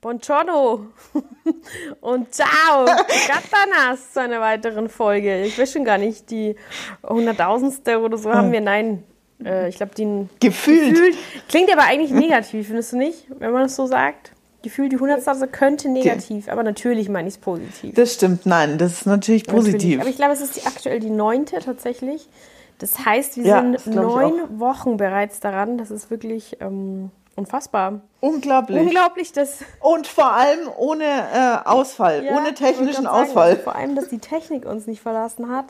Buongiorno und ciao, Gatanas zu einer weiteren Folge. Ich weiß schon gar nicht, die hunderttausendste oder so haben wir, nein, äh, ich glaube, den Gefühlt. gefühlt. Klingt aber eigentlich negativ, findest du nicht, wenn man das so sagt? Gefühlt die hunderttausendste könnte negativ, aber natürlich meine ich es positiv. Das stimmt, nein, das ist natürlich Natürlich. positiv. Aber ich glaube, es ist die, aktuell die neunte tatsächlich. Das heißt, wir Ja, sind neun Wochen bereits daran. Das ist wirklich ähm, unfassbar. Unglaublich. Unglaublich, dass Und vor allem ohne äh, Ausfall, Ja, ohne technischen sagen, Ausfall. vor allem, dass die Technik uns nicht verlassen hat.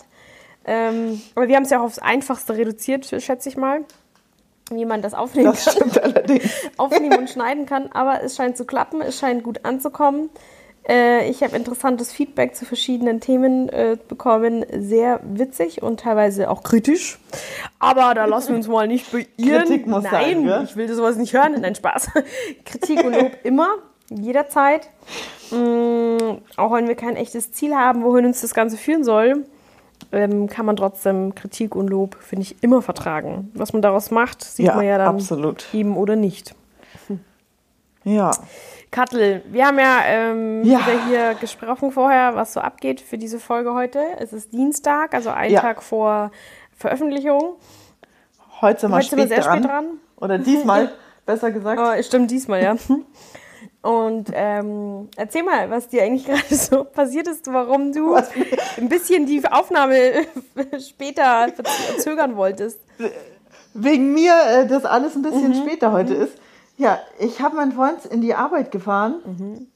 Ähm, aber wir haben es ja auch aufs Einfachste reduziert, schätze ich mal. Wie man das aufnehmen Das kann. stimmt allerdings. aufnehmen und schneiden kann. Aber es scheint zu klappen, es scheint gut anzukommen. Äh, ich habe interessantes Feedback zu verschiedenen Themen äh, bekommen. Sehr witzig und teilweise auch kritisch. Aber da lassen wir uns mal nicht beirren. Kritik muss Nein, sein, gell? ich will sowas nicht hören. Nein, Spaß. Kritik und Lob immer, jederzeit. Mm, auch wenn wir kein echtes Ziel haben, wohin uns das Ganze führen soll, ähm, kann man trotzdem Kritik und Lob, finde ich, immer vertragen. Was man daraus macht, sieht Ja, man ja dann absolut. eben oder nicht. Ja. Kattel, wir haben ja, ähm, Ja. wieder hier gesprochen vorher, was so abgeht für diese Folge heute. Es ist Dienstag, also ein Ja. Tag vor Veröffentlichung. Heute sind wir, Heute sind wir sehr dran. spät dran. Oder diesmal, besser gesagt. Es stimmt diesmal, ja. Und ähm, erzähl mal, was dir eigentlich gerade so passiert ist, warum du Was? ein bisschen die Aufnahme später verzögern wolltest. Wegen mir äh, das alles ein bisschen Mhm. später heute ist. Ja, ich habe meinen Freund in die Arbeit gefahren Mhm.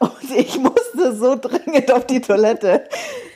und ich musste so dringend auf die Toilette,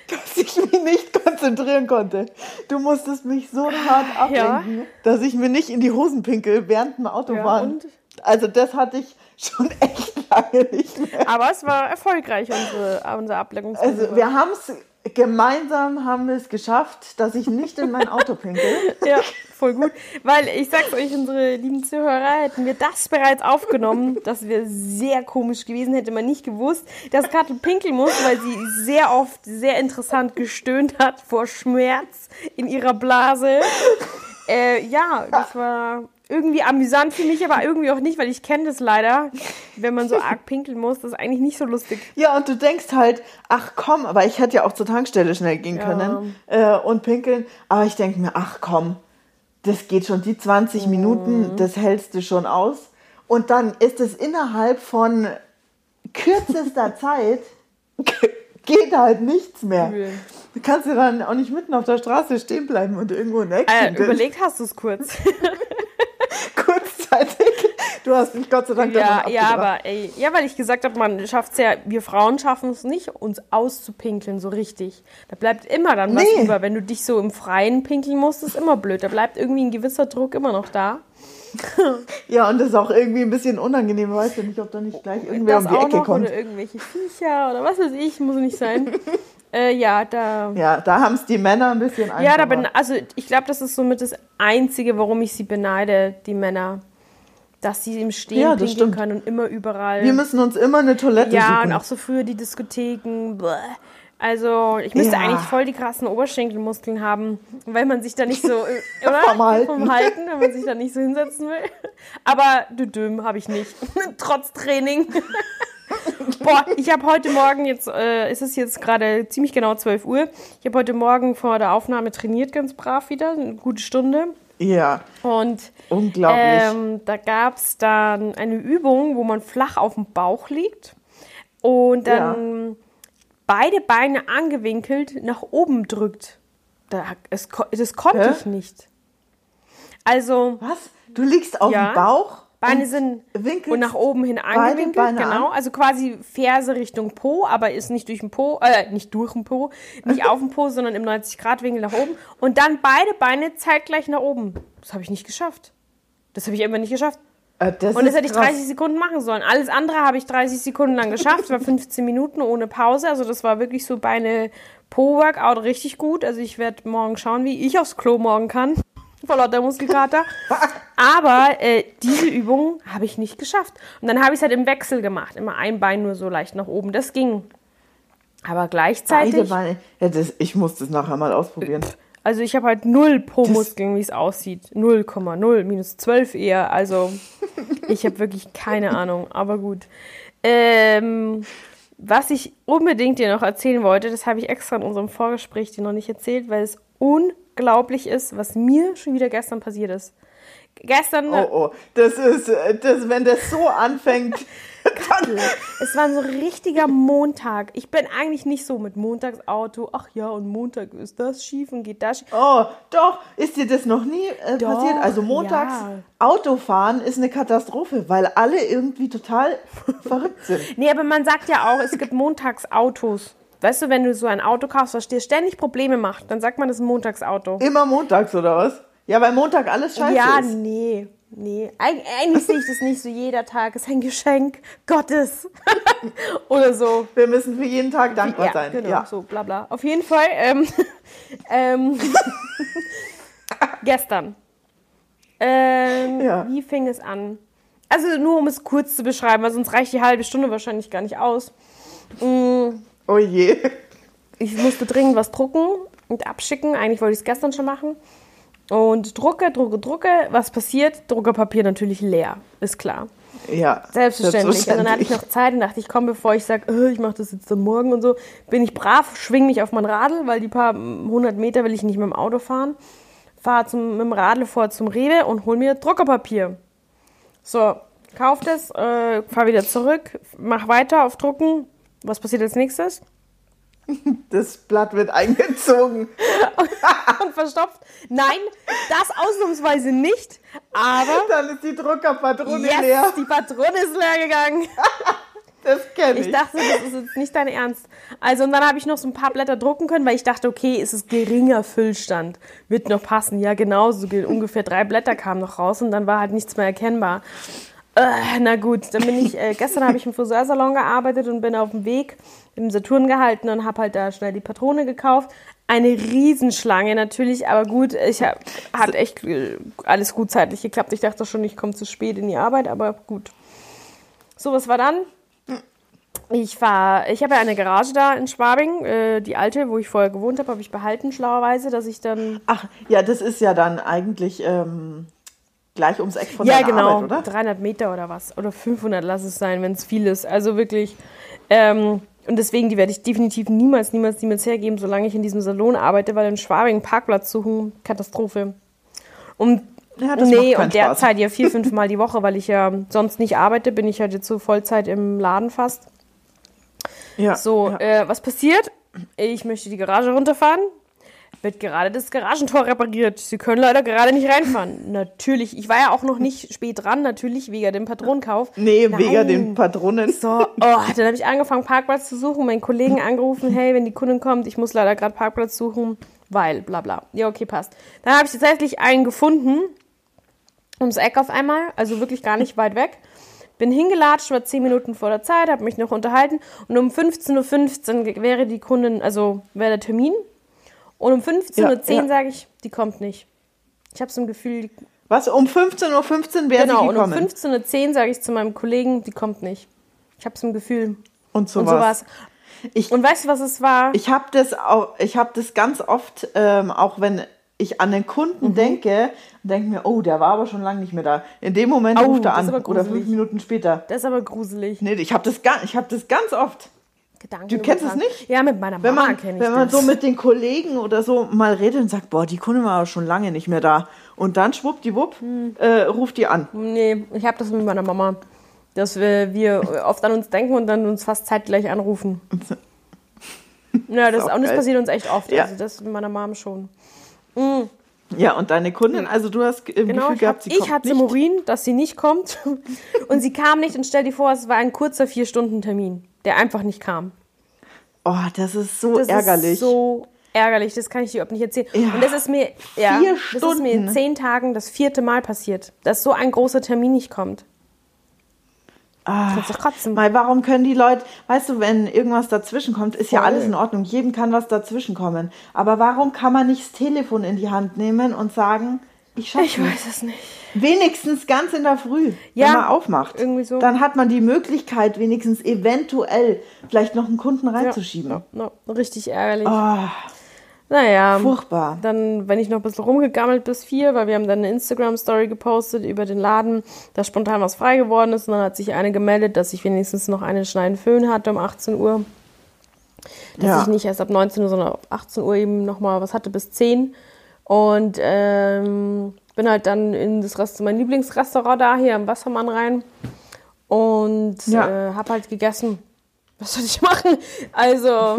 dass ich mich nicht konzentrieren konnte. Du musstest mich so hart ablenken, dass ich mir nicht in die Hosen pinkel während dem Ja, Autofahren. und? Also das hatte ich schon echt lange nicht mehr. Aber es war erfolgreich, unsere, unser Ablenkungsmanöver. Also wir haben es gemeinsam haben wir es geschafft, dass ich nicht in mein Auto pinkel. Ja, voll gut. Weil ich sag's euch, unsere lieben Zuhörer, hätten wir das bereits aufgenommen, das wäre sehr komisch gewesen, hätte man nicht gewusst, dass Kattel pinkeln muss, weil sie sehr oft sehr interessant gestöhnt hat vor Schmerz in ihrer Blase. Äh, ja, das war irgendwie amüsant für mich, aber irgendwie auch nicht, weil ich kenne das leider, wenn man so arg pinkeln muss, das ist eigentlich nicht so lustig. Ja, und du denkst halt, ach komm, aber ich hätte ja auch zur Tankstelle schnell gehen Ja. können äh, und pinkeln. Aber ich denke mir, ach komm, das geht schon, die 20 Mhm. Minuten, das hältst du schon aus. Und dann ist es innerhalb von kürzester Zeit, geht halt nichts mehr. Du kannst ja dann auch nicht mitten auf der Straße stehen bleiben und irgendwo ein Action Äh, überlegt hast du es kurz. Du hast mich Gott sei Dank Ja, ja, aber ey, ja, weil ich gesagt habe, man schafft es ja, wir Frauen schaffen es nicht, uns auszupinkeln so richtig. Da bleibt immer dann was Nee. über. Wenn du dich so im Freien pinkeln musst, ist immer blöd. Da bleibt irgendwie ein gewisser Druck immer noch da. Ja, und das ist auch irgendwie ein bisschen unangenehm. Weißt du nicht, ob da nicht gleich irgendwer das um die auch Ecke noch kommt. oder irgendwelche Viecher oder was weiß ich, muss nicht sein. äh, ja, da. Ja, da haben es die Männer ein bisschen einfacher. Ja, da bin, also ich glaube, das ist somit das Einzige, warum ich sie beneide, die Männer. Dass sie im Stehen Ja, pinkeln können und immer überall. Wir müssen uns immer eine Toilette Ja, suchen. und auch so früher die Diskotheken. Bäh. Also, ich müsste Ja. eigentlich voll die krassen Oberschenkelmuskeln haben, weil man sich da nicht so. äh, Oder? Vom Halten. Vom Halten, wenn man sich da nicht so hinsetzen will. Aber düdüm habe ich nicht. Trotz Training. Boah, ich habe heute Morgen jetzt, äh, es ist jetzt gerade ziemlich genau 12 Uhr. Ich habe heute Morgen vor der Aufnahme trainiert, ganz brav wieder, eine gute Stunde. Ja, Und unglaublich. ähm, da gab es dann eine Übung, wo man flach auf dem Bauch liegt und dann beide Beine angewinkelt nach oben drückt. Da, es, das konnte Hä? ich nicht. Also Was? Du liegst auf Ja. dem Bauch? Beine sind winkelst und nach oben hin angewinkelt, Beine genau. an? Also quasi Ferse Richtung Po, aber ist nicht durch den Po, äh, nicht durch den Po, nicht auf dem Po, sondern im 90-Grad-Winkel nach oben. Und dann beide Beine zeitgleich nach oben. Das habe ich nicht geschafft. Das habe ich einfach nicht geschafft. Äh, das Und das hätte ich krass. 30 Sekunden machen sollen. Alles andere habe ich 30 Sekunden lang geschafft. war 15 Minuten ohne Pause. Also das war wirklich so Beine Po-Workout richtig gut. Also ich werde morgen schauen, wie ich aufs Klo morgen kann. Vor lauter Muskelkater. Aber äh, diese Übung habe ich nicht geschafft. Und dann habe ich es halt im Wechsel gemacht. Immer ein Bein nur so leicht nach oben. Das ging. Aber Beide gleichzeitig. Beine. Ja, das, ich muss das nachher mal ausprobieren. Also ich habe halt null Po-Muskeln, wie es aussieht. 0,0, minus 12 eher. Also ich habe wirklich keine Ahnung, aber gut. Ähm, was ich unbedingt dir noch erzählen wollte, das habe ich extra in unserem Vorgespräch dir noch nicht erzählt, weil es unglaublich ist, was mir schon wieder gestern passiert ist. Gestern. Oh, oh, das ist, äh, das, wenn das so anfängt. Dann es war so ein richtiger Montag. Ich bin eigentlich nicht so mit Montagsauto. Ach ja, und Montag ist das schief und geht das schief. Oh, doch. Ist dir das noch nie äh, doch, passiert? Also montags ja. Autofahren ist eine Katastrophe, weil alle irgendwie total verrückt sind. Nee, aber man sagt ja auch, es gibt Montagsautos. Weißt du, wenn du so ein Auto kaufst, was dir ständig Probleme macht, dann sagt man, das ist ein Montagsauto. Immer montags, oder was? Ja, weil Montag alles scheiße ja, ist. Ja, nee. Nee, Eig eigentlich sehe ich das nicht so. Jeder Tag ist ein Geschenk Gottes. Oder so. Wir müssen für jeden Tag dankbar ja, sein. Genau, ja, so bla bla. Auf jeden Fall, ähm, ähm, gestern. Ähm, ja. Wie fing es an? Also nur um es kurz zu beschreiben, weil sonst reicht die halbe Stunde wahrscheinlich gar nicht aus. Mhm. Oh je. Ich musste dringend was drucken und abschicken. Eigentlich wollte ich es gestern schon machen. Und drucke, drucke, drucke. Was passiert? Druckerpapier natürlich leer, ist klar. Ja. Selbstverständlich. Und dann hatte ich noch Zeit und dachte ich, komm, bevor ich sage, oh, ich mache das jetzt dann morgen und so, bin ich brav, schwing mich auf mein Radl, weil die paar hundert Meter will ich nicht mit dem Auto fahren. Fahre mit dem Radl vor zum Rewe und hol mir Druckerpapier. So, kauf das, äh, fahr wieder zurück, mach weiter auf Drucken. Was passiert als nächstes? Das Blatt wird eingezogen. und verstopft. Nein, das ausnahmsweise nicht. Aber. Dann ist die Druckerpatrone yes, leer. Die Patrone ist leer gegangen. Das kenne ich. Ich dachte, das ist jetzt nicht dein Ernst. Also, und dann habe ich noch so ein paar Blätter drucken können, weil ich dachte, okay, es ist geringer Füllstand. Wird noch passen. Ja, genau, so ungefähr drei Blätter kamen noch raus und dann war halt nichts mehr erkennbar. Äh, na gut, dann bin ich, äh, gestern habe ich im Friseursalon gearbeitet und bin auf dem Weg im Saturn gehalten und habe halt da schnell die Patrone gekauft. Eine Riesenschlange natürlich, aber gut, ich hab, hat echt äh, alles gut zeitlich geklappt. Ich dachte schon, ich komme zu spät in die Arbeit, aber gut. So, was war dann? Ich war, ich habe ja eine Garage da in Schwabing, äh, die alte, wo ich vorher gewohnt habe, habe ich behalten, schlauerweise, dass ich dann. Ach, ja, das ist ja dann eigentlich ähm, gleich ums Eck von ja, deiner genau, Arbeit, oder? 300 Meter oder was. Oder 500, lass es sein, wenn es viel ist. Also wirklich. Ähm, und deswegen, die werde ich definitiv niemals, niemals, niemals hergeben, solange ich in diesem Salon arbeite, weil in Schwabing einen Parkplatz suchen, Katastrophe. Und ja, nee, und derzeit ja vier, fünf Mal die Woche, weil ich ja sonst nicht arbeite, bin ich halt jetzt so Vollzeit im Laden fast. Ja. So, ja. Äh, was passiert? Ich möchte die Garage runterfahren wird gerade das Garagentor repariert. Sie können leider gerade nicht reinfahren. natürlich. Ich war ja auch noch nicht spät dran, natürlich, wegen dem Patronenkauf. Nee, Nein. wegen den Patronen. So, oh, dann habe ich angefangen, Parkplatz zu suchen, meinen Kollegen angerufen, hey, wenn die Kundin kommt, ich muss leider gerade Parkplatz suchen, weil, bla bla. Ja, okay, passt. Dann habe ich tatsächlich einen gefunden, ums Eck auf einmal, also wirklich gar nicht weit weg. Bin hingelatscht, war zehn Minuten vor der Zeit, habe mich noch unterhalten und um 15.15 Uhr wäre die Kundin, also wäre der Termin und um 15.10 Uhr ja, sage ich, die kommt nicht. Ich habe so ein Gefühl, die was, um 15.15 Uhr 15 wäre genau, sie gekommen? Genau, und um 15.10 Uhr sage ich zu meinem Kollegen, die kommt nicht. Ich habe so ein Gefühl. Und so, und so war's. Ich, und weißt du, was es war? Ich habe das, auch, hab das ganz oft, ähm, auch wenn ich an den Kunden mhm. denke, denke mir, oh, der war aber schon lange nicht mehr da. In dem Moment oh, ruft er an oder fünf Minuten später. Das ist aber gruselig. Nee, ich habe das, hab das ganz oft. Gedanken. Du kennst es nicht? Ja, mit meiner Mama kenne ich Wenn man das. so mit den Kollegen oder so mal redet und sagt, boah, die Kunde war schon lange nicht mehr da. Und dann schwuppdiwupp, hm. äh, ruft die an. Nee, ich habe das mit meiner Mama. Dass wir, wir oft an uns denken und dann uns fast zeitgleich anrufen. ja, das, und das passiert uns echt oft. Ja. Also das mit meiner Mama schon. Mhm. Ja, und deine Kundin, also du hast im genau, Gefühl gehabt, sie ich kommt hatte nicht. Morin, dass sie nicht kommt. und sie kam nicht und stell dir vor, es war ein kurzer Vier-Stunden-Termin der einfach nicht kam. Oh, das ist so das ärgerlich. Ist so ärgerlich, das kann ich dir überhaupt nicht erzählen. Ja, und das ist mir, ja, vier das ist mir in zehn Tagen das vierte Mal passiert, dass so ein großer Termin nicht kommt. Ah, doch kotzen. Weil warum können die Leute, weißt du, wenn irgendwas dazwischen kommt, ist Voll. ja alles in Ordnung. Jedem kann was dazwischen kommen. Aber warum kann man nicht das Telefon in die Hand nehmen und sagen, ich schaffe Ich weiß es nicht. Wenigstens ganz in der Früh, ja, wenn man aufmacht. Irgendwie so. Dann hat man die Möglichkeit, wenigstens eventuell vielleicht noch einen Kunden reinzuschieben. Ja, no, no, richtig ärgerlich. Oh. Naja. Furchtbar. Dann, wenn ich noch ein bisschen rumgegammelt bis vier, weil wir haben dann eine Instagram-Story gepostet über den Laden, dass spontan was frei geworden ist. Und dann hat sich eine gemeldet, dass ich wenigstens noch einen Schneiden Föhn hatte um 18 Uhr. Dass ja. ich nicht erst ab 19 Uhr, sondern ab 18 Uhr eben nochmal was hatte bis 10. Und ähm, bin halt dann in das Rest, mein Lieblingsrestaurant da hier am Wassermann rein und ja. äh, hab halt gegessen. Was soll ich machen? Also,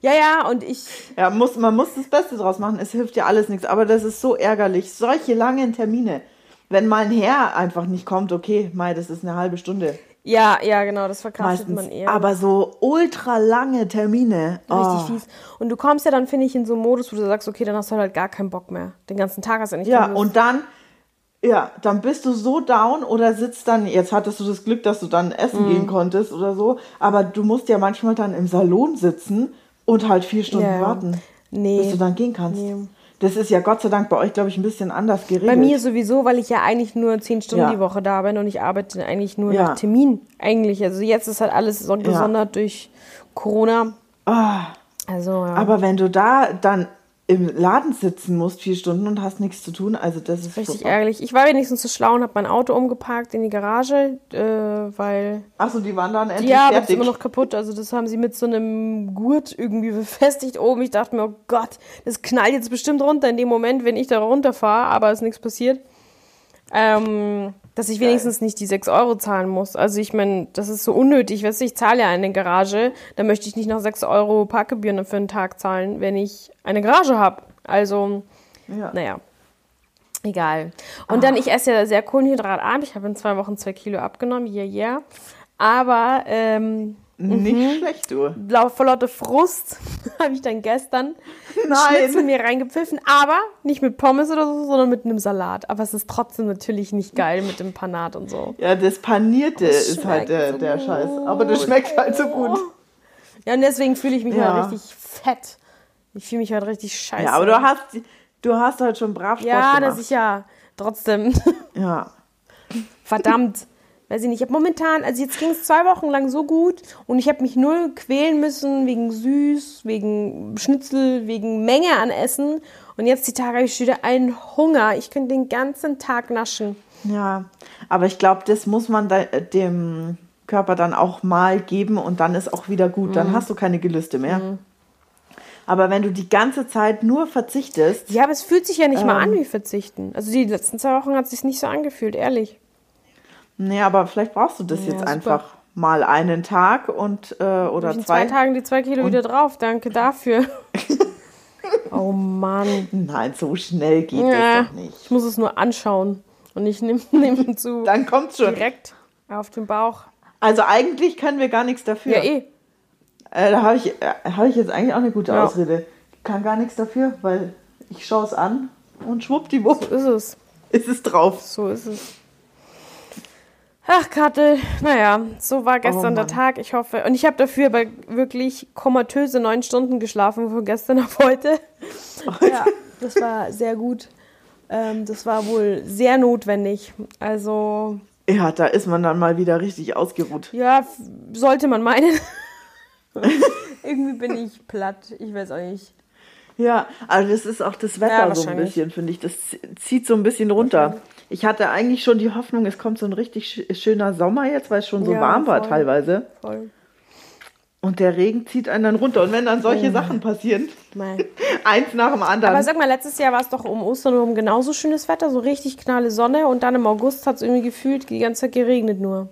ja, ja, und ich. Ja, muss, man muss das Beste draus machen. Es hilft ja alles nichts. Aber das ist so ärgerlich. Solche langen Termine. Wenn mal ein Herr einfach nicht kommt, okay, Mai, das ist eine halbe Stunde. Ja, ja, genau, das verkraftet man eher. Aber so ultra lange Termine. Richtig oh. fies. Und du kommst ja dann, finde ich, in so einen Modus, wo du sagst, okay, dann hast du halt gar keinen Bock mehr. Den ganzen Tag hast du nicht Ja, und dann, ja, dann bist du so down oder sitzt dann, jetzt hattest du das Glück, dass du dann essen mhm. gehen konntest oder so, aber du musst ja manchmal dann im Salon sitzen und halt vier Stunden ja, warten, nee. bis du dann gehen kannst. Nee. Das ist ja Gott sei Dank bei euch, glaube ich, ein bisschen anders geregelt. Bei mir sowieso, weil ich ja eigentlich nur zehn Stunden ja. die Woche da bin und ich arbeite eigentlich nur ja. nach Termin. Eigentlich. Also jetzt ist halt alles so gesondert ja. durch Corona. Oh. Also, ja. Aber wenn du da dann im Laden sitzen musst, vier Stunden und hast nichts zu tun. Also das ist richtig super. ärgerlich. Ich war wenigstens so schlau und habe mein Auto umgeparkt in die Garage, äh, weil. Achso, die waren dann endlich ja, fertig. Ja, aber immer noch kaputt. Also das haben sie mit so einem Gurt irgendwie befestigt oben. Ich dachte mir, oh Gott, das knallt jetzt bestimmt runter in dem Moment, wenn ich da runterfahre, aber ist nichts passiert. Ähm, dass ich wenigstens nicht die 6 Euro zahlen muss. Also ich meine, das ist so unnötig. Weißt du, ich zahle ja eine Garage, da möchte ich nicht noch 6 Euro Parkgebühren für einen Tag zahlen, wenn ich eine Garage habe. Also, ja. naja. Egal. Und ah. dann, ich esse ja sehr kohlenhydratarm. Ich habe in zwei Wochen zwei Kilo abgenommen, yeah, yeah. Aber ähm, nicht mhm. schlecht, du. Vor lauter Frust habe ich dann gestern Nein. Schnitzel mir reingepfiffen, aber nicht mit Pommes oder so, sondern mit einem Salat. Aber es ist trotzdem natürlich nicht geil mit dem Panat und so. Ja, das Panierte das ist halt der, so der Scheiß. Aber das schmeckt halt so gut. Ja, und deswegen fühle ich mich ja. halt richtig fett. Ich fühle mich halt richtig scheiße. Ja, aber du hast, du hast halt schon brav Sport Ja, gemacht. das ist ja trotzdem. Ja. Verdammt weiß ich nicht, ich habe momentan, also jetzt ging es zwei Wochen lang so gut und ich habe mich null quälen müssen wegen süß, wegen Schnitzel, wegen Menge an Essen und jetzt die Tage habe ich wieder einen Hunger. Ich könnte den ganzen Tag naschen. Ja, aber ich glaube, das muss man da, dem Körper dann auch mal geben und dann ist auch wieder gut. Dann mhm. hast du keine Gelüste mehr. Mhm. Aber wenn du die ganze Zeit nur verzichtest. Ja, aber es fühlt sich ja nicht ähm, mal an wie verzichten. Also die letzten zwei Wochen hat es sich nicht so angefühlt, ehrlich. Nee, aber vielleicht brauchst du das ja, jetzt super. einfach mal einen Tag und äh, oder in zwei. zwei Tagen die zwei Kilo wieder drauf. Danke dafür. oh Mann. Nein, so schnell geht ja, das doch nicht. Ich muss es nur anschauen und ich nehme nehm zu. Dann kommt's schon. Direkt auf den Bauch. Also eigentlich können wir gar nichts dafür. Ja, eh. Äh, da habe ich, äh, hab ich jetzt eigentlich auch eine gute ja. Ausrede. Ich kann gar nichts dafür, weil ich schaue es an und schwuppdiwupp. So ist es. Ist es drauf. So ist es. Ach, Kattel, naja, so war gestern oh, der Tag. Ich hoffe. Und ich habe dafür aber wirklich komatöse neun Stunden geschlafen von gestern auf heute. Ja, das war sehr gut. Ähm, das war wohl sehr notwendig. Also. Ja, da ist man dann mal wieder richtig ausgeruht. Ja, sollte man meinen. Irgendwie bin ich platt. Ich weiß auch nicht. Ja, also das ist auch das Wetter ja, so ein bisschen, finde ich. Das zieht so ein bisschen runter. Ich hatte eigentlich schon die Hoffnung, es kommt so ein richtig schöner Sommer jetzt, weil es schon so ja, warm war teilweise. Voll. Und der Regen zieht einen dann runter. Und wenn dann solche oh. Sachen passieren, eins nach dem anderen. Aber sag mal, letztes Jahr war es doch um Ostern rum genauso schönes Wetter, so richtig knalle Sonne. Und dann im August hat es irgendwie gefühlt die ganze Zeit geregnet nur.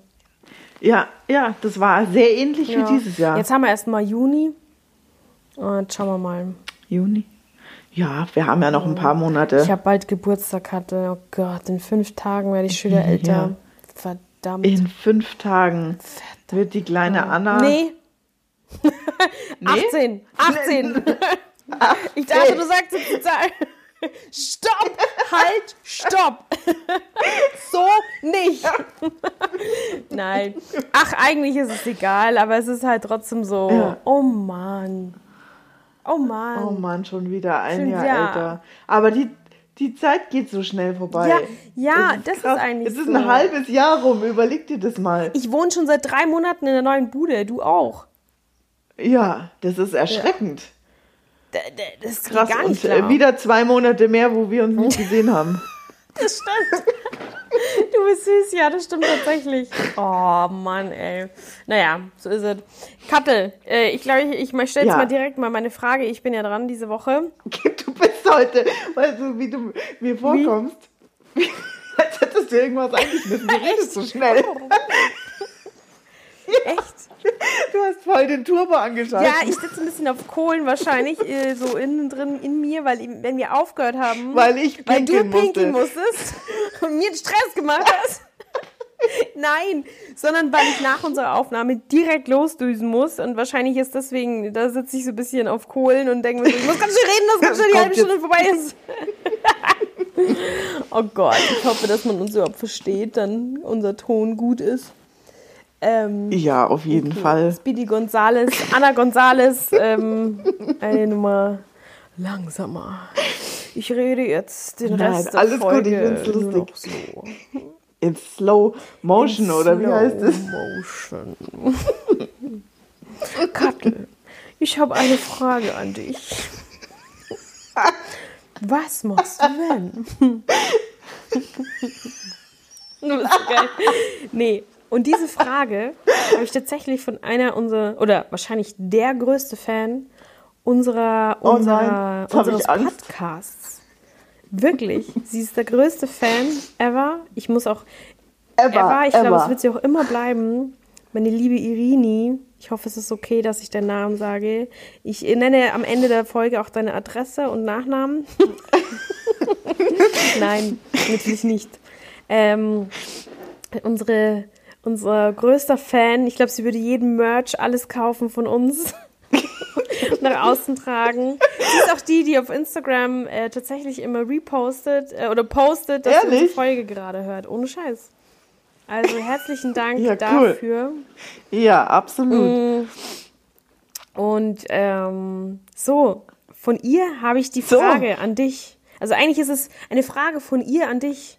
Ja, ja, das war sehr ähnlich ja. wie dieses Jahr. Jetzt haben wir erst mal Juni. Und schauen wir mal. Juni? Ja, wir haben ja noch ein paar Monate. Ich habe bald Geburtstag hatte. Oh Gott, in fünf Tagen werde ich schon wieder älter. Ja. Verdammt. In fünf Tagen Verdammt. wird die kleine Anna. Nee. nee? 18. 18. ich dachte, du sagst jetzt die Zahl. Stopp! Halt! Stopp! so nicht! Nein. Ach, eigentlich ist es egal, aber es ist halt trotzdem so. Ja. Oh Mann. Oh Mann. Oh Mann, schon wieder ein schon, Jahr ja. älter. Aber die, die Zeit geht so schnell vorbei. Ja, ja das, ist, das ist eigentlich. Es ist so. ein halbes Jahr rum, überleg dir das mal. Ich wohne schon seit drei Monaten in der neuen Bude, du auch. Ja, das ist erschreckend. das geht Krass, gar nicht und äh, klar. wieder zwei Monate mehr, wo wir uns nicht gesehen haben. Das stimmt. Du bist süß, ja, das stimmt tatsächlich. Oh Mann, ey. Naja, so ist es. Kattel, äh, ich glaube, ich, ich stelle jetzt ja. mal direkt mal meine Frage. Ich bin ja dran diese Woche. Du bist heute, weißt du, wie du mir vorkommst. Wie? Als hättest du irgendwas eingeschmissen. Du redest so schnell. Echt? Du hast voll den Turbo angeschaltet. Ja, ich sitze ein bisschen auf Kohlen wahrscheinlich, äh, so innen drin in mir, weil wenn wir aufgehört haben. Weil ich Weil du pinkeln musste. musstest und mir Stress gemacht hast. Nein, sondern weil ich nach unserer Aufnahme direkt losdüsen muss und wahrscheinlich ist deswegen, da sitze ich so ein bisschen auf Kohlen und denke mir, ich muss ganz schön reden, dass ganz schnell die halbe Stunde vorbei ist. oh Gott, ich hoffe, dass man uns überhaupt versteht, dann unser Ton gut ist. Ähm, ja, auf jeden okay. Fall. Speedy Gonzales, Anna Gonzales, ähm, eine Nummer langsamer. Ich rede jetzt den Nein, Rest der alles Folge gut, ich find's lustig. So. In Slow Motion, In oder wie heißt es? Motion. Kattel, ich habe eine Frage an dich. Was machst du wenn? du bist so geil. Nee, und diese Frage habe ich tatsächlich von einer unserer, oder wahrscheinlich der größte Fan unserer, oh unserer, oh unseres Podcasts. Wirklich. Sie ist der größte Fan ever. Ich muss auch ever, ever ich glaube, es wird sie auch immer bleiben. Meine liebe Irini, ich hoffe, es ist okay, dass ich deinen Namen sage. Ich nenne am Ende der Folge auch deine Adresse und Nachnamen. Nein, natürlich nicht. Ähm, unsere unser größter Fan. Ich glaube, sie würde jeden Merch, alles kaufen von uns. nach außen tragen. Sie ist auch die, die auf Instagram äh, tatsächlich immer repostet äh, oder postet, dass Ehrlich? sie unsere Folge gerade hört. Ohne Scheiß. Also herzlichen Dank ja, dafür. Cool. Ja, absolut. Mm. Und ähm, so, von ihr habe ich die Frage so. an dich. Also eigentlich ist es eine Frage von ihr an dich.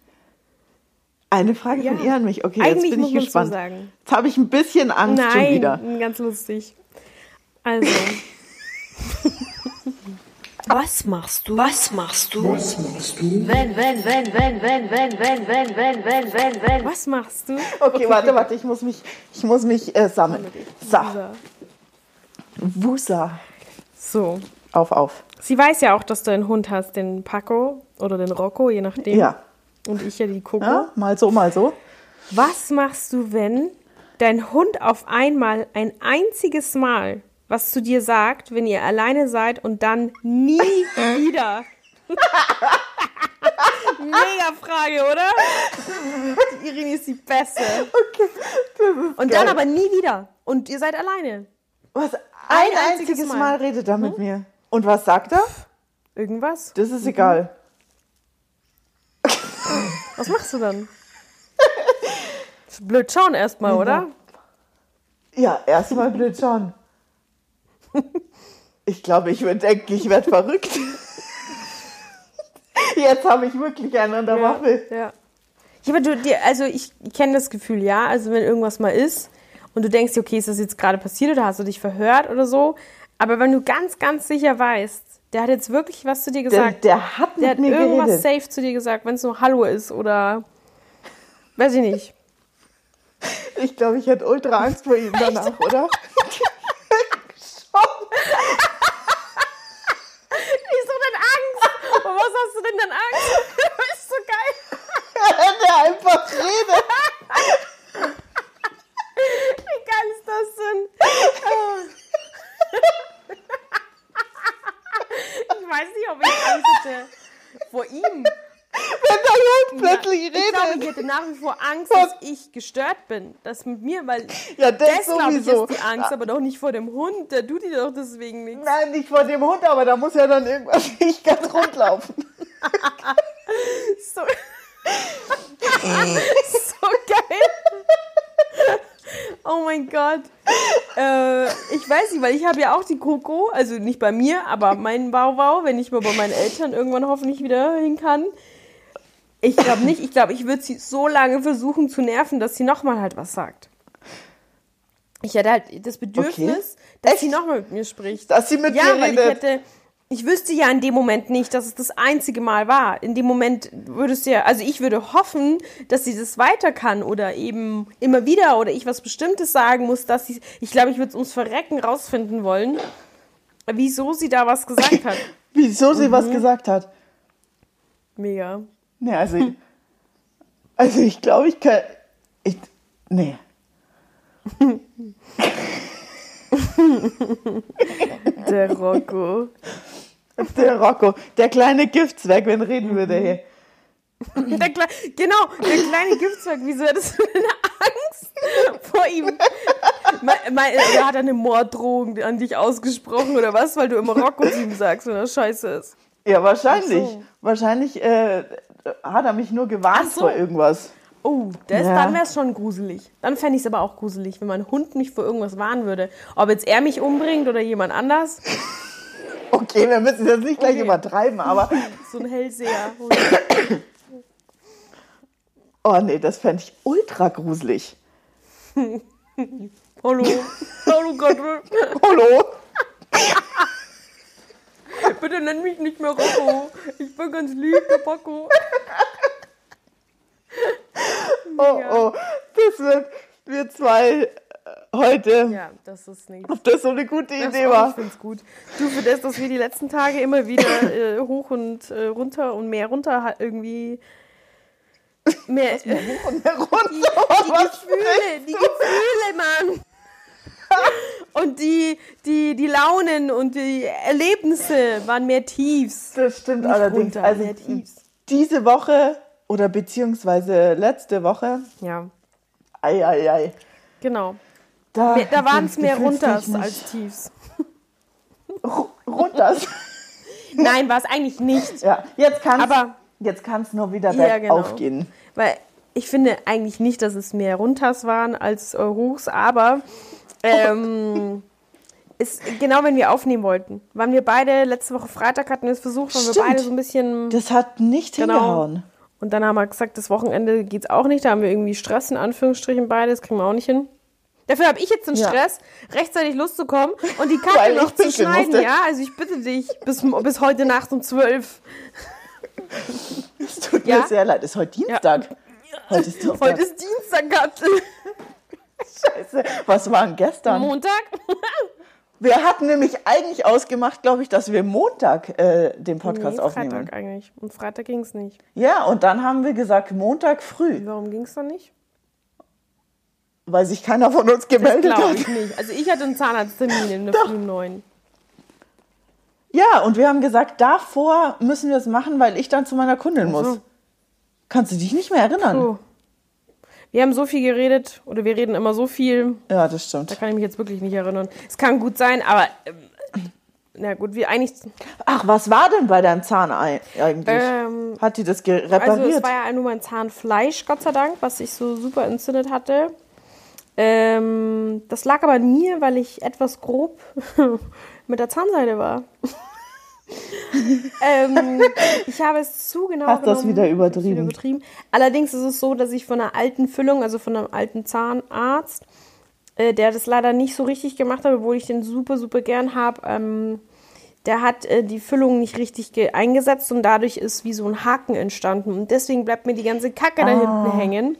Eine Frage ja. von ihr an mich. Okay, Eigentlich jetzt bin ich gespannt. So jetzt habe ich ein bisschen Angst Nein, schon wieder. ganz lustig. Also. Was machst du? Was machst du? Was machst du? Wenn, wenn, wenn, wenn, wenn, wenn, wenn, wenn, wenn, wenn, wenn, wenn. Was machst du? Okay, okay. warte, warte, ich muss mich, ich muss mich äh, sammeln. So. Wusa. So. Auf, auf. Sie weiß ja auch, dass du einen Hund hast, den Paco oder den Rocco, je nachdem. Ja. Und ich ja die Coco. Ja, mal so, mal so. Was machst du, wenn dein Hund auf einmal ein einziges Mal was zu dir sagt, wenn ihr alleine seid und dann nie wieder? Mega Frage, oder? Die Irini ist die Beste. Okay, und geil. dann aber nie wieder. Und ihr seid alleine. Was? Ein, ein einziges, einziges Mal. Mal. redet er mit hm? mir. Und was sagt er? Irgendwas. Das ist mhm. egal. Was machst du dann? blöd schauen erstmal, ja. oder? Ja, erstmal blöd schauen. Ich glaube, ich würde denken, ich werde verrückt. Jetzt habe ich wirklich einen an der ja, Waffe. Ja. Ich, aber du, dir, also ich kenne das Gefühl, ja. Also wenn irgendwas mal ist und du denkst, okay, ist das jetzt gerade passiert oder hast du dich verhört oder so. Aber wenn du ganz, ganz sicher weißt, der hat jetzt wirklich was zu dir gesagt. Der, der hat der hat mir irgendwas geredet. safe zu dir gesagt, wenn es nur Hallo ist oder weiß ich nicht. Ich glaube, ich hätte ultra Angst vor ihm danach, oder? Wieso denn Angst? Vor was hast du denn denn Angst? Das ist so geil. Er einfach redet. Wie geil ist das denn? Ich weiß nicht, ob hätte vor ihm. Wenn der Hund plötzlich redet. Ich glaube, ich hätte nach wie vor Angst, dass ich gestört bin. Das mit mir, weil ja, das, das glaube ich, ist die Angst, aber doch nicht vor dem Hund. Der tut dir doch deswegen nichts. Nein, nicht vor dem Hund, aber da muss ja dann irgendwas nicht ganz rund laufen. so. Oh mein Gott. Äh, ich weiß nicht, weil ich habe ja auch die Coco, also nicht bei mir, aber meinen Bauwau, wenn ich mal bei meinen Eltern irgendwann hoffentlich wieder hin kann. Ich glaube nicht. Ich glaube, ich würde sie so lange versuchen zu nerven, dass sie nochmal halt was sagt. Ich hätte halt das Bedürfnis, okay. dass Echt? sie nochmal mit mir spricht. Dass sie mit ja, mir weil redet. ich hätte, ich wüsste ja in dem Moment nicht, dass es das einzige Mal war. In dem Moment würdest du ja, also ich würde hoffen, dass sie das weiter kann oder eben immer wieder oder ich was Bestimmtes sagen muss, dass sie, ich glaube, ich würde es ums Verrecken rausfinden wollen, wieso sie da was gesagt hat. wieso sie mhm. was gesagt hat? Mega. Nee, also, also ich glaube, ich kann, ich, nee. Der Rocco. Der Rocco, der kleine Giftzwerg, wenn reden würde, hey. Der Kle genau, der kleine Giftzwerg, wieso hättest du denn Angst vor ihm? er hat eine Morddrohung an dich ausgesprochen oder was, weil du immer Rocco zu ihm sagst, wenn er scheiße ist. Ja, wahrscheinlich. So. Wahrscheinlich äh, hat er mich nur gewarnt so. vor irgendwas. Oh, das, ja. dann wäre es schon gruselig. Dann fände ich es aber auch gruselig, wenn mein Hund mich vor irgendwas warnen würde. Ob jetzt er mich umbringt oder jemand anders. Okay, wir müssen jetzt nicht gleich okay. übertreiben, aber. So ein Hellseher. oh nee, das fände ich ultra gruselig. Hallo. Hallo, Gott. Hallo. Bitte nenn mich nicht mehr Rocco. Ich bin ganz lieb, der Paco. Oh, oh. Das wird wir zwei heute. Ja, das ist nicht. Ob das so eine gute Idee das war. Ich finde es gut. Du, für das, dass wir die letzten Tage immer wieder äh, hoch und äh, runter und mehr runter irgendwie. Mehr, Was, mehr hoch und mehr runter. Die, die Gefühle, die Gefühle, Mann. Und die, die, die Launen und die Erlebnisse waren mehr Tiefs. Das stimmt allerdings. Runter, also diese Woche oder beziehungsweise letzte Woche. Ja. Ei, ei, ei. Genau. Da, da waren es mehr Runters als Tiefs. Runters? Nein, war es eigentlich nicht. Ja, jetzt kann es jetzt kann's nur wieder ja, genau. aufgehen. Weil ich finde eigentlich nicht, dass es mehr Runters waren als Hochs, aber ähm, ist genau, wenn wir aufnehmen wollten. Waren wir beide, letzte Woche Freitag hatten wir es versucht, waren wir beide so ein bisschen. Das hat nicht genau. hingehauen. Und dann haben wir gesagt, das Wochenende geht es auch nicht. Da haben wir irgendwie Stress in Anführungsstrichen beide. Das kriegen wir auch nicht hin. Dafür habe ich jetzt den Stress, ja. rechtzeitig loszukommen und die Kacke noch zu schneiden. Musste. Ja, also ich bitte dich, bis, bis heute Nacht um zwölf. Es tut ja? mir sehr leid. Es ist heute Dienstag. Ja. Heute ist Dienstag. Heute ist Dienstag, Katze. Scheiße. Was war denn gestern? Montag. Wir hatten nämlich eigentlich ausgemacht, glaube ich, dass wir Montag äh, den Podcast nee, aufnehmen. Freitag eigentlich. Und Freitag ging es nicht. Ja, und dann haben wir gesagt, Montag früh. Warum ging es dann nicht? Weil sich keiner von uns gemeldet das hat. ich nicht. Also ich hatte einen Zahnarzttermin in der Früh um neun. Ja, und wir haben gesagt, davor müssen wir es machen, weil ich dann zu meiner Kundin muss. So. Kannst du dich nicht mehr erinnern? So. Wir haben so viel geredet oder wir reden immer so viel. Ja, das stimmt. Da kann ich mich jetzt wirklich nicht erinnern. Es kann gut sein, aber äh, na gut, wie eigentlich. Ach, was war denn bei deinem Zahn eigentlich? Ähm, Hat die das repariert? Also es war ja nur mein Zahnfleisch, Gott sei Dank, was ich so super entzündet hatte. Ähm, das lag aber an mir, weil ich etwas grob mit der Zahnseide war. ähm, ich habe es zu genau Hast das wieder übertrieben. wieder übertrieben. Allerdings ist es so, dass ich von einer alten Füllung, also von einem alten Zahnarzt, äh, der das leider nicht so richtig gemacht hat, obwohl ich den super, super gern habe, ähm, der hat äh, die Füllung nicht richtig eingesetzt und dadurch ist wie so ein Haken entstanden. Und deswegen bleibt mir die ganze Kacke da hinten ah. hängen.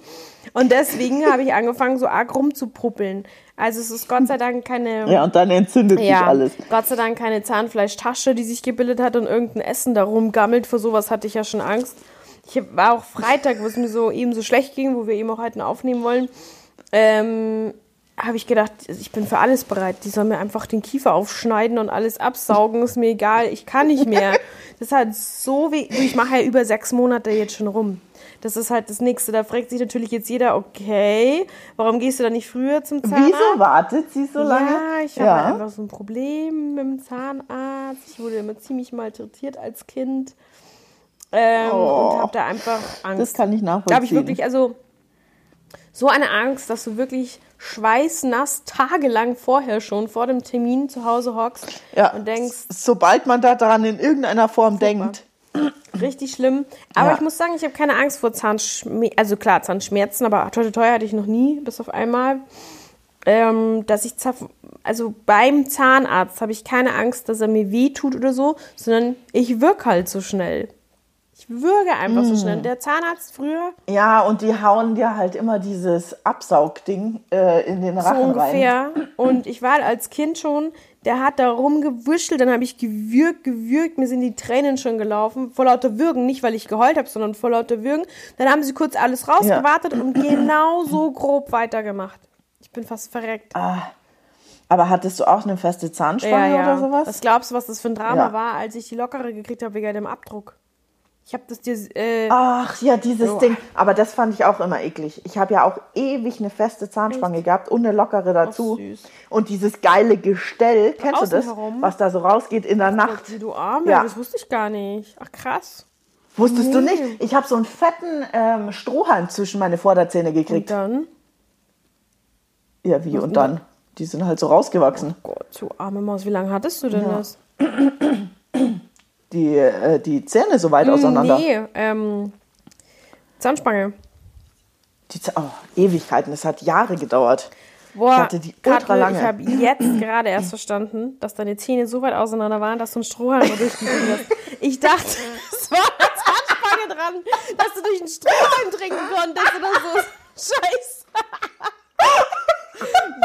Und deswegen habe ich angefangen, so arg rumzupuppeln. Also es ist Gott sei Dank keine. Ja, und dann entzündet ja, sich alles. Gott sei Dank keine Zahnfleischtasche, die sich gebildet hat und irgendein Essen da rumgammelt. Vor sowas hatte ich ja schon Angst. Ich war auch Freitag, wo es mir so eben so schlecht ging, wo wir eben auch heute aufnehmen wollen. Ähm, habe ich gedacht, ich bin für alles bereit. Die sollen mir einfach den Kiefer aufschneiden und alles absaugen. Ist mir egal, ich kann nicht mehr. Das hat so weh. Ich mache ja über sechs Monate jetzt schon rum. Das ist halt das Nächste. Da fragt sich natürlich jetzt jeder, okay, warum gehst du da nicht früher zum Zahnarzt? Wieso wartet sie so lange? Ja, ich habe halt einfach so ein Problem mit dem Zahnarzt. Ich wurde immer ziemlich malträtiert als Kind. Ähm, oh, und habe da einfach Angst. Das kann ich nachvollziehen. Da habe ich wirklich, also so eine Angst, dass du wirklich schweißnass tagelang vorher schon vor dem Termin zu Hause hockst ja, und denkst. Sobald man da daran in irgendeiner Form denkt. Richtig schlimm. Aber ja. ich muss sagen, ich habe keine Angst vor Zahnschmerzen. Also klar, Zahnschmerzen, aber heute teuer hatte ich noch nie, bis auf einmal. Ähm, dass ich also beim Zahnarzt habe ich keine Angst, dass er mir weh tut oder so, sondern ich wirke halt so schnell. Ich würge einfach mm. so schnell. Der Zahnarzt früher. Ja, und die hauen dir halt immer dieses Absaugding äh, in den Rachen so ungefähr. rein. Und ich war als Kind schon, der hat da rumgewuschelt, dann habe ich gewürgt, gewürgt, mir sind die Tränen schon gelaufen, vor lauter Würgen, nicht weil ich geheult habe, sondern vor lauter Würgen. Dann haben sie kurz alles rausgewartet ja. und genau so grob weitergemacht. Ich bin fast verreckt. Ah. Aber hattest du auch eine feste Zahnspange ja, ja. oder sowas? Was glaubst du, was das für ein Drama ja. war, als ich die lockere gekriegt habe wegen dem Abdruck? Ich habe das dir. Äh, Ach ja, dieses oh. Ding. Aber das fand ich auch immer eklig. Ich habe ja auch ewig eine feste Zahnspange gehabt und eine lockere dazu. Und dieses geile Gestell, kennst du das? Herum? Was da so rausgeht in der Ach Nacht. Gott, du Arme, ja. das wusste ich gar nicht. Ach krass. Wusstest nee. du nicht? Ich habe so einen fetten ähm, Strohhalm zwischen meine Vorderzähne gekriegt. Und dann? Ja, wie Was und dann? Die sind halt so rausgewachsen. Oh Gott, du arme Maus, wie lange hattest du denn ja. das? die, äh, die Zähne so weit auseinander? Nee, ähm, Zahnspange. Die Z oh, Ewigkeiten, das hat Jahre gedauert. Boah, ich hatte die ultra lange. ich habe jetzt gerade erst verstanden, dass deine Zähne so weit auseinander waren, dass du einen Strohhalm durchgegangen hast. Ich dachte, es war eine Zahnspange dran, dass du durch einen Strohhalm trinken konntest oder so. Scheiße.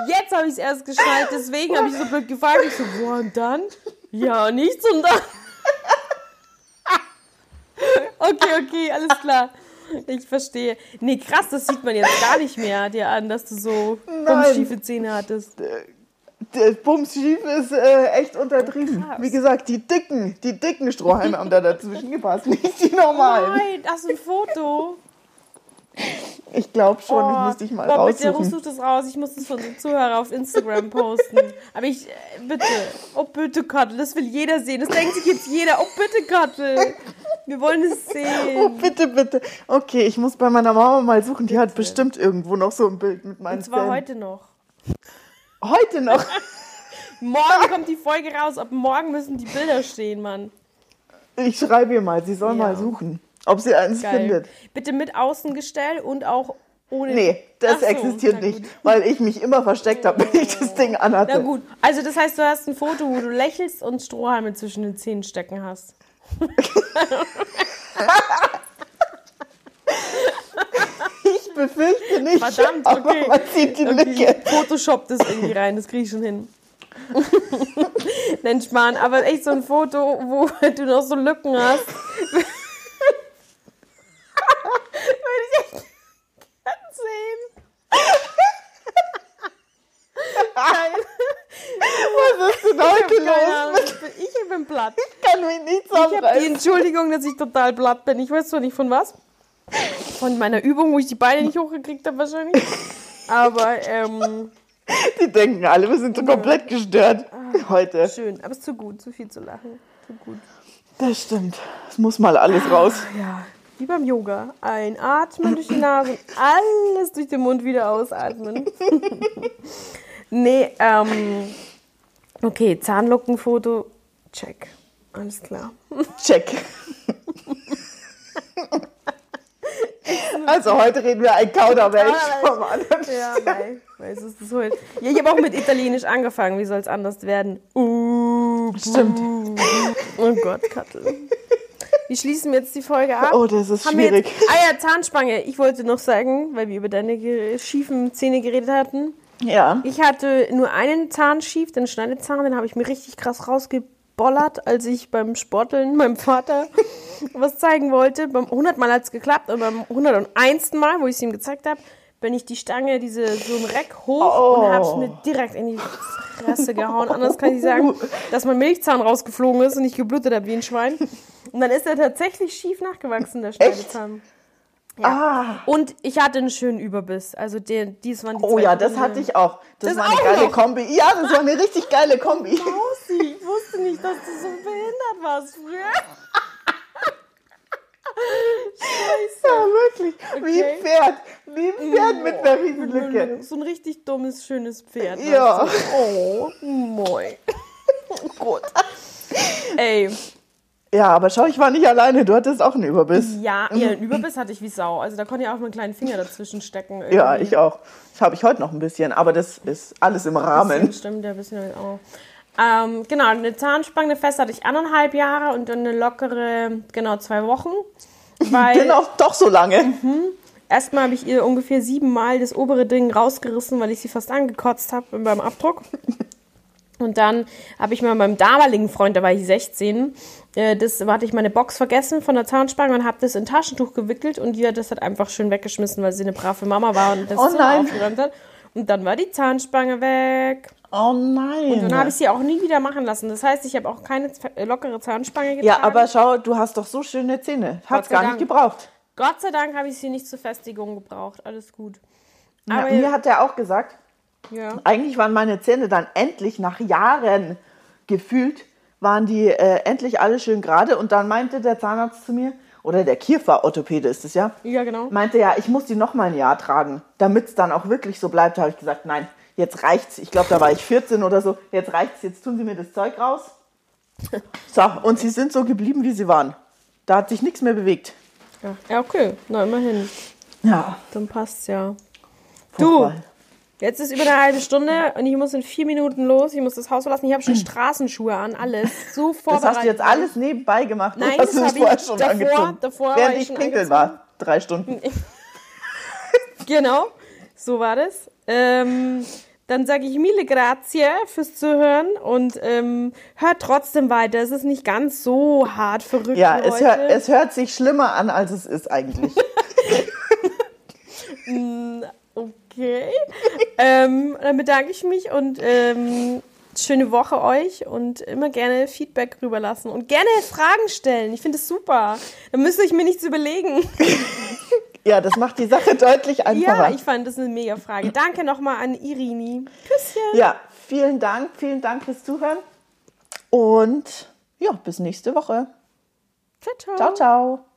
Jetzt habe ich es erst geschnallt, deswegen habe ich so blöd gefragt. Ich so, boah, und dann? Ja, nichts und dann. Okay, okay, alles klar. Ich verstehe. Nee, krass, das sieht man jetzt gar nicht mehr dir an, dass du so bumsschiefe Zähne hattest. Der Bumschief ist äh, echt untertrieben. Krass. Wie gesagt, die dicken, die dicken Strohhalme haben da dazwischen gepasst, nicht die normalen. Nein, das ist ein Foto. Ich glaube schon, oh, das müsste ich mal boah, raussuchen. Bitte such das raus. Ich muss das von den Zuhörern auf Instagram posten. Aber ich, äh, bitte, oh bitte, Kattel, das will jeder sehen. Das denkt sich jetzt jeder. Oh bitte, Kattel. Wir wollen es sehen. Oh, bitte, bitte. Okay, ich muss bei meiner Mama mal suchen. Die hat bestimmt irgendwo noch so ein Bild mit meinen Und zwar Zähnen. heute noch. Heute noch? morgen kommt die Folge raus. Ab morgen müssen die Bilder stehen, Mann. Ich schreibe ihr mal, sie soll ja. mal suchen, ob sie eins Geil. findet. Bitte mit Außengestell und auch ohne. Nee, das so, existiert nicht, weil ich mich immer versteckt habe, wenn ich das Ding anhatte. Na gut, also das heißt, du hast ein Foto, wo du lächelst und Strohhalme zwischen den Zähnen stecken hast. Ich befürchte nicht. Verdammt, okay. man sieht die okay. Lücke. Photoshop das irgendwie rein, das kriege ich schon hin. Nenn Spahn, aber echt so ein Foto, wo du noch so Lücken hast. Würde ich echt gerne sehen. Geil. Was ist denn heute los? Ich bin platt. Ich kann mich nicht zusammenreißen. Ich habe die Entschuldigung, dass ich total platt bin. Ich weiß zwar nicht von was. Von meiner Übung, wo ich die Beine nicht hochgekriegt habe wahrscheinlich. Aber, ähm... Die denken alle, wir sind so komplett gestört ah, heute. Schön, aber es ist zu gut, zu viel zu lachen. Zu gut. Das stimmt. Es muss mal alles raus. Ja, wie beim Yoga. Einatmen durch die Nase, alles durch den Mund wieder ausatmen. nee, ähm, okay, Zahnlockenfoto, check. Alles klar. Check. Also heute reden wir ein Kauderwelsch vom anderen. Ja, nein. Weiß es das heute. Ja, ich habe auch mit Italienisch angefangen. Wie soll es anders werden? Uh, Stimmt. Oh Gott, Kattel. Wie schließen wir jetzt die Folge ab? Oh, das ist Haben schwierig. Jetzt, ah ja, Zahnspange. Ich wollte noch sagen, weil wir über deine schiefen Zähne geredet hatten. Ja. Ich hatte nur einen Zahn schief, den Schneidezahn, den habe ich mir richtig krass rausgebollert, als ich beim Sporteln meinem Vater was zeigen wollte. Beim 100 Mal hat es geklappt und beim 101. Mal, wo ich es ihm gezeigt habe, bin ich die Stange, diese, so ein Reck hoch oh. und habe es mir direkt in die Fresse gehauen. Anders kann ich sagen, dass mein Milchzahn rausgeflogen ist und ich geblutet habe wie ein Schwein. Und dann ist er tatsächlich schief nachgewachsen, der Schneidezahn. Ja. Ah. Und ich hatte einen schönen Überbiss. Also der, dies waren die Oh ja, das hatte ich auch. Das, das war eine geile noch. Kombi. Ja, das war eine richtig geile Kombi. Nicht, dass du so behindert warst früher. Scheiße. Ja, wirklich. Okay. Wie ein Pferd. Wie ein Pferd mit einer Riesenlücke. So ein richtig dummes, schönes Pferd. Ja. Oh, moi. Oh Gott. Ey, Ja, aber schau, ich war nicht alleine. Du hattest auch einen Überbiss. Ja, ja einen Überbiss hatte ich wie Sau. Also da konnte ich auch meinen kleinen Finger dazwischen stecken. Irgendwie. Ja, ich auch. Das habe ich heute noch ein bisschen, aber das ist alles im Rahmen. Bisschen, stimmt, ja, ein bisschen auch. Ähm, genau, eine Zahnspange fest hatte ich anderthalb Jahre und dann eine lockere, genau, zwei Wochen. Weil, genau, doch so lange. Mhm. Erstmal habe ich ihr ungefähr siebenmal das obere Ding rausgerissen, weil ich sie fast angekotzt habe beim Abdruck. Und dann habe ich mal meinem damaligen Freund, da war ich 16, äh, das hatte ich meine Box vergessen von der Zahnspange und habe das in Taschentuch gewickelt und die hat das hat einfach schön weggeschmissen, weil sie eine brave Mama war und das oh aufgeräumt hat. Und dann war die Zahnspange weg. Oh nein. Und dann habe ich sie auch nie wieder machen lassen. Das heißt, ich habe auch keine lockere Zahnspange getragen. Ja, aber schau, du hast doch so schöne Zähne. Hat's gar Dank. nicht gebraucht. Gott sei Dank habe ich sie nicht zur Festigung gebraucht. Alles gut. Aber ja, mir hat er auch gesagt, ja. Eigentlich waren meine Zähne dann endlich nach Jahren gefühlt, waren die äh, endlich alle schön gerade. Und dann meinte der Zahnarzt zu mir, oder der Kiefer-Orthopäde ist es ja? Ja, genau. Meinte ja, ich muss die noch mal ein Jahr tragen, damit es dann auch wirklich so bleibt. Da habe ich gesagt, nein, jetzt reicht's. Ich glaube, da war ich 14 oder so. Jetzt reicht's, jetzt tun Sie mir das Zeug raus. So, und sie sind so geblieben, wie sie waren. Da hat sich nichts mehr bewegt. Ja, okay, na immerhin. Ja. Dann passt's ja. Fußball. Du, Jetzt ist über eine halbe Stunde und ich muss in vier Minuten los. Ich muss das Haus verlassen. Ich habe schon Straßenschuhe an, alles. So vorbereitet. Das hast du jetzt alles nebenbei gemacht? Nein, das habe ich schon davor, angezogen? davor Während ich, ich pinkeln war. Drei Stunden. genau, so war das. Ähm, dann sage ich mille grazie fürs Zuhören und ähm, hört trotzdem weiter. Es ist nicht ganz so hart verrückt. Ja, es, hör, es hört sich schlimmer an, als es ist eigentlich. Okay. ähm, dann bedanke ich mich und ähm, schöne Woche euch und immer gerne Feedback rüberlassen und gerne Fragen stellen. Ich finde es super. Da müsste ich mir nichts überlegen. Ja, das macht die Sache deutlich einfacher. Ja, ich fand das eine mega Frage. Danke nochmal an Irini. Küsschen. Ja, vielen Dank. Vielen Dank fürs Zuhören. Und ja, bis nächste Woche. Ciao, ciao. Ciao, ciao.